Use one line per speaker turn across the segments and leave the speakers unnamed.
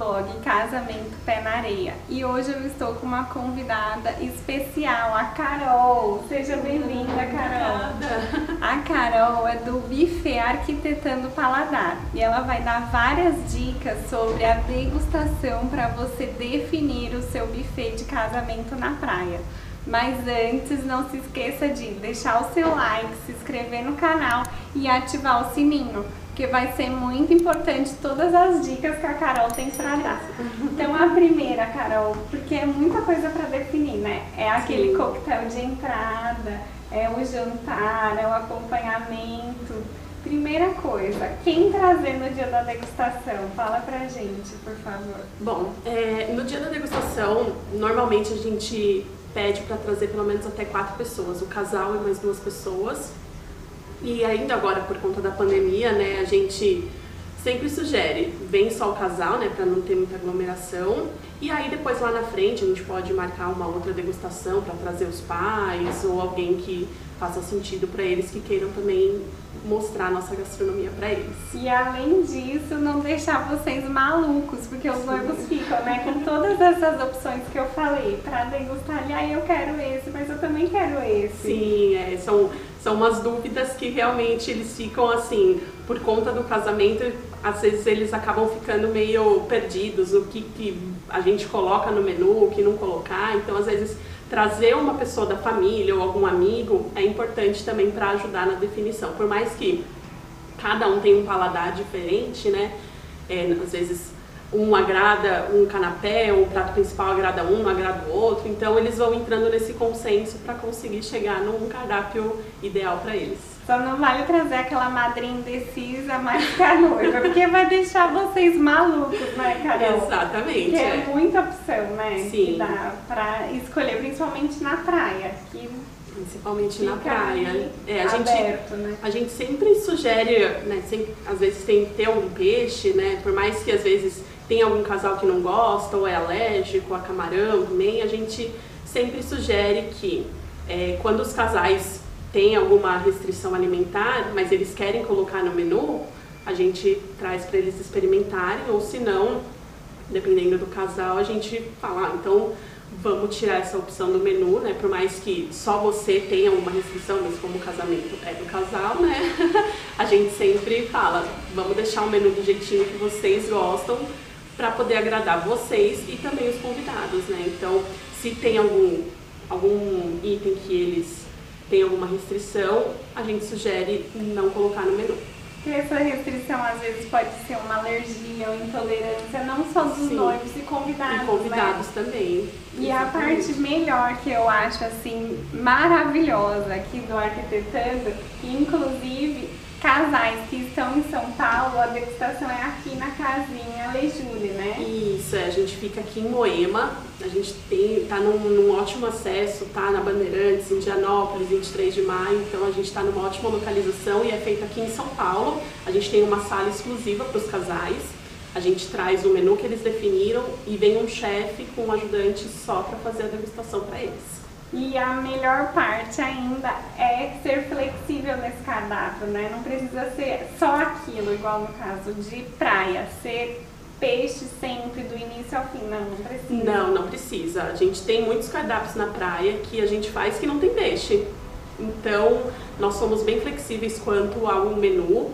blog Casamento Pé na Areia e hoje eu estou com uma convidada especial, a Carol. Seja bem-vinda, Carol. A Carol é do Buffet Arquitetando Paladar e ela vai dar várias dicas sobre a degustação para você definir o seu buffet de casamento na praia. Mas antes, não se esqueça de deixar o seu like, se inscrever no canal e ativar o sininho, porque vai ser muito importante todas as dicas que a Carol tem para dar. Então, a primeira, Carol, porque é muita coisa para definir, né? É aquele Sim. coquetel de entrada, é o jantar, é o acompanhamento. Primeira coisa, quem trazer no dia da degustação? Fala pra gente, por favor.
Bom, é, no dia da degustação, normalmente a gente pede para trazer pelo menos até quatro pessoas, o casal e mais duas pessoas. E ainda agora, por conta da pandemia, né, a gente sempre sugere, vem só o casal, né, para não ter muita aglomeração. E aí depois lá na frente a gente pode marcar uma outra degustação para trazer os pais ou alguém que faça sentido para eles que queiram também mostrar a nossa gastronomia para eles.
E além disso, não deixar vocês malucos, porque os noivos ficam, né, com todas essas opções que eu falei, para degustar, e aí eu quero esse, mas eu também quero esse.
Sim, é, são, são umas dúvidas que realmente eles ficam assim, por conta do casamento, às vezes eles acabam ficando meio perdidos, o que, que a gente coloca no menu, o que não colocar, então às vezes trazer uma pessoa da família ou algum amigo é importante também para ajudar na definição. Por mais que cada um tenha um paladar diferente, né? É, às vezes um agrada um canapé, o prato principal agrada um, não agrada o outro. Então eles vão entrando nesse consenso para conseguir chegar num cardápio ideal para eles.
Só não vale trazer aquela madrinha indecisa mais que a noiva, porque vai deixar vocês malucos, né, Carol?
Exatamente.
Porque é, é muita opção, né?
Sim.
Que dá pra escolher, principalmente na praia. Que
principalmente na praia.
É, a aberto,
gente,
né?
a gente sempre sugere, né, sempre, às vezes tem que ter algum peixe, né? Por mais que às vezes tem algum casal que não gosta ou é alérgico a camarão também, a gente sempre sugere que é, quando os casais tem alguma restrição alimentar, mas eles querem colocar no menu, a gente traz para eles experimentarem, ou se não, dependendo do casal, a gente fala, ah, então vamos tirar essa opção do menu, né? Por mais que só você tenha uma restrição, mas como o casamento é do casal, né? a gente sempre fala, vamos deixar o menu do jeitinho que vocês gostam para poder agradar vocês e também os convidados, né? Então, se tem algum algum item que eles tem alguma restrição, a gente sugere não colocar no menu.
Porque essa restrição às vezes pode ser uma alergia ou intolerância, não só dos Sim. noivos e convidados.
E convidados
né?
também.
E Exatamente. a parte melhor que eu acho assim maravilhosa aqui do Arquitetando, inclusive casais que estão em São Paulo, a degustação é aqui na casinha Lejule, né?
Isso, é, a gente fica aqui em Moema, a gente tem, tá num, num ótimo acesso, tá na Bandeirantes, Indianópolis, 23 de maio, então a gente está numa ótima localização e é feito aqui em São Paulo. A gente tem uma sala exclusiva para os casais, a gente traz o menu que eles definiram e vem um chefe com um ajudante só para fazer a degustação para eles.
E a melhor parte ainda é ser flexível nesse cardápio, né? Não precisa ser só aquilo, igual no caso de praia, ser peixe sempre, do início ao fim. Não, não precisa.
Não, não precisa. A gente tem muitos cardápios na praia que a gente faz que não tem peixe. Então, nós somos bem flexíveis quanto ao menu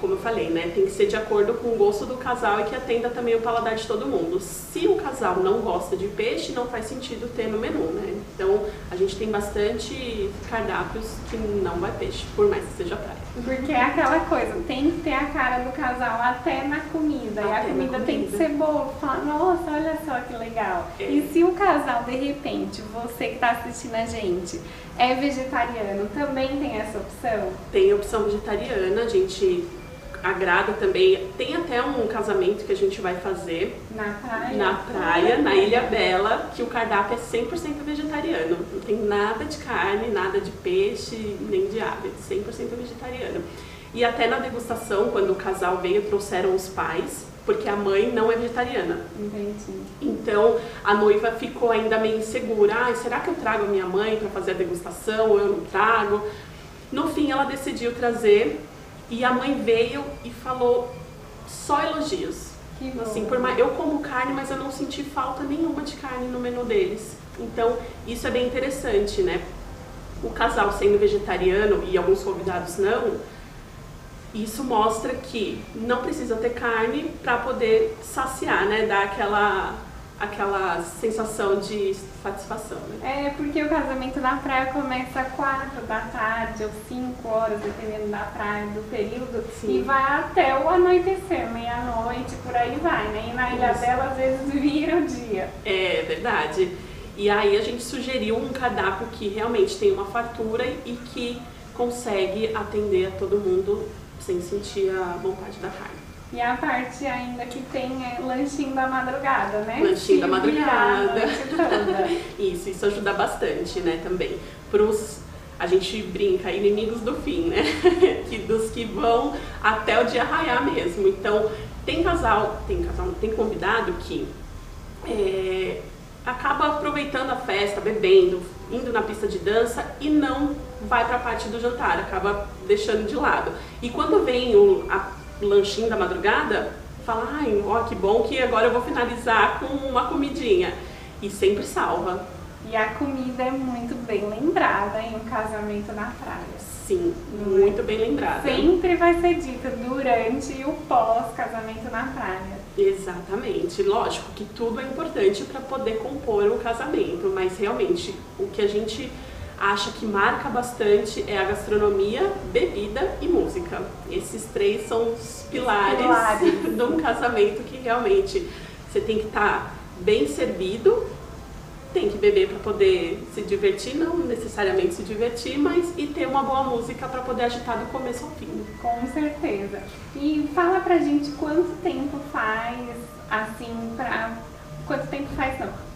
como eu falei, né, tem que ser de acordo com o gosto do casal e que atenda também o paladar de todo mundo. Se o casal não gosta de peixe, não faz sentido ter no menu, né? Então, a gente tem bastante cardápios que não vai peixe, por mais que seja praia.
Porque é aquela coisa, tem que ter a cara do casal até na comida. Até e a comida, comida, tem que ser boa. Falar, nossa, olha só que legal. É. E se o casal, de repente, você que está assistindo a gente, é vegetariano, também tem essa opção?
Tem opção vegetariana, a gente agrada também. Tem até um casamento que a gente vai fazer
na praia,
na, praia, na Ilha Bela, que o cardápio é 100% vegetariano. Não tem nada de carne, nada de peixe, nem de ave, 100% vegetariano. E até na degustação, quando o casal veio, trouxeram os pais, porque a mãe não é vegetariana.
Entendi.
Então a noiva ficou ainda meio insegura. Ah, será que eu trago a minha mãe para fazer a degustação ou eu não trago? No fim, ela decidiu trazer e a mãe veio e falou só elogios.
Que bom.
Assim, por mais, eu como carne, mas eu não senti falta nenhuma de carne no menu deles. Então, isso é bem interessante, né? O casal sendo vegetariano e alguns convidados não, isso mostra que não precisa ter carne para poder saciar, né? Dar aquela aquela sensação de satisfação,
né? É, porque o casamento na praia começa às quatro da tarde ou cinco horas, dependendo da praia, do período, Sim. e vai até o anoitecer, meia-noite, por aí vai, né? E na Ilha Isso. Bela, às vezes, vira o dia.
É, verdade. E aí a gente sugeriu um cardápio que realmente tem uma fartura e que consegue atender a todo mundo sem sentir a vontade da carne.
E a parte ainda que tem é lanchinho da madrugada, né?
Lanchinho da madrugada. isso, isso ajuda bastante, né, também. Pros, a gente brinca, inimigos do fim, né? que, dos que vão até o dia raiar mesmo. Então, tem casal, tem casal, tem convidado que é, acaba aproveitando a festa, bebendo, indo na pista de dança e não vai para a parte do jantar, acaba deixando de lado. E quando vem o, a lanchinho da madrugada, fala, ai, ó, que bom que agora eu vou finalizar com uma comidinha. E sempre salva.
E a comida é muito bem lembrada em um casamento na praia.
Sim, Não muito é? bem lembrada.
Sempre vai ser dita durante e o pós-casamento na praia.
Exatamente. Lógico que tudo é importante para poder compor o casamento, mas realmente o que a gente acha que marca bastante é a gastronomia, bebida e música. Esses três são os pilares, pilares. de um casamento que realmente você tem que estar tá bem servido, tem que beber para poder se divertir, não necessariamente se divertir, mas e ter uma boa música para poder agitar do começo ao fim.
Com certeza. E fala pra gente quanto tempo faz assim para quanto tempo faz não?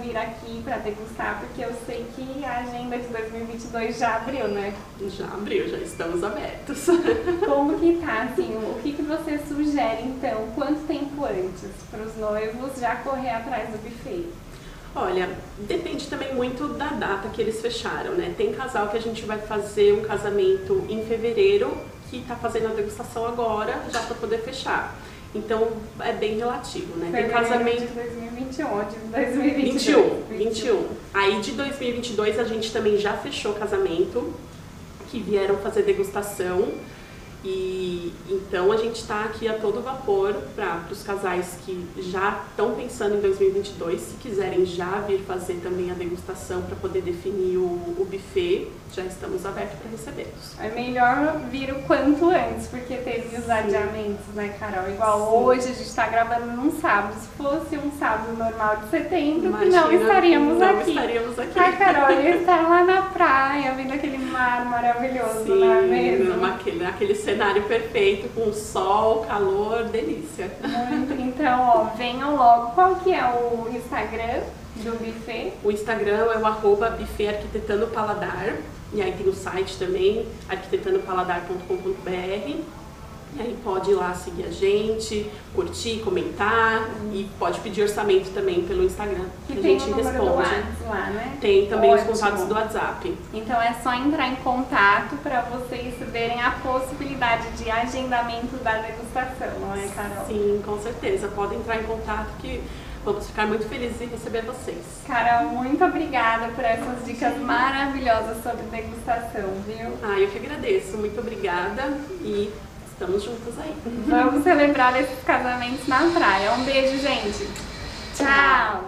Vir aqui para degustar, porque eu sei que a agenda de 2022 já abriu, né?
Já abriu, já estamos abertos.
Como que tá, assim, o que, que você sugere, então, quanto tempo antes para os noivos já correr atrás do buffet?
Olha, depende também muito da data que eles fecharam, né? Tem casal que a gente vai fazer um casamento em fevereiro, que está fazendo a degustação agora, já para poder fechar. Então é bem relativo, né?
Tem casamento de 2021 ou de 2021.
21, 21. Aí de 2022 a gente também já fechou casamento, que vieram fazer degustação. E então a gente está aqui a todo vapor para os casais que já estão pensando em 2022, se quiserem já vir fazer também a degustação para poder definir o, o buffet, já estamos abertos para recebê-los.
É melhor vir o quanto antes, porque teve os adiamentos, né, Carol? Igual Sim. hoje a gente está gravando num sábado. Se fosse um sábado normal de setembro, Imagina, não estaríamos
não
aqui.
estaríamos aqui.
A Carol ia estar lá na praia, vendo aquele mar maravilhoso,
Sim,
não é mesmo?
Naquele, naquele cenário perfeito, com sol, calor, delícia.
Muito. Então, ó, venham logo. Qual que é o Instagram do buffet?
O Instagram é o arroba buffet arquitetando paladar. E aí tem o site também, arquitetanopaladar.com.br. E aí pode ir lá seguir a gente, curtir, comentar uhum. e pode pedir orçamento também pelo Instagram.
Que, que a gente responde. lá, né?
Tem também Ótimo. os contatos do WhatsApp.
Então é só entrar em contato para vocês verem a possibilidade de agendamento da degustação, não é, Carol?
Sim, com certeza. Podem entrar em contato que Vamos ficar muito felizes em receber vocês.
Carol, muito obrigada por essas dicas maravilhosas sobre degustação, viu?
Ah, eu que agradeço. Muito obrigada e estamos juntos aí.
Vamos celebrar esses casamentos na praia. Um beijo, gente. Tchau.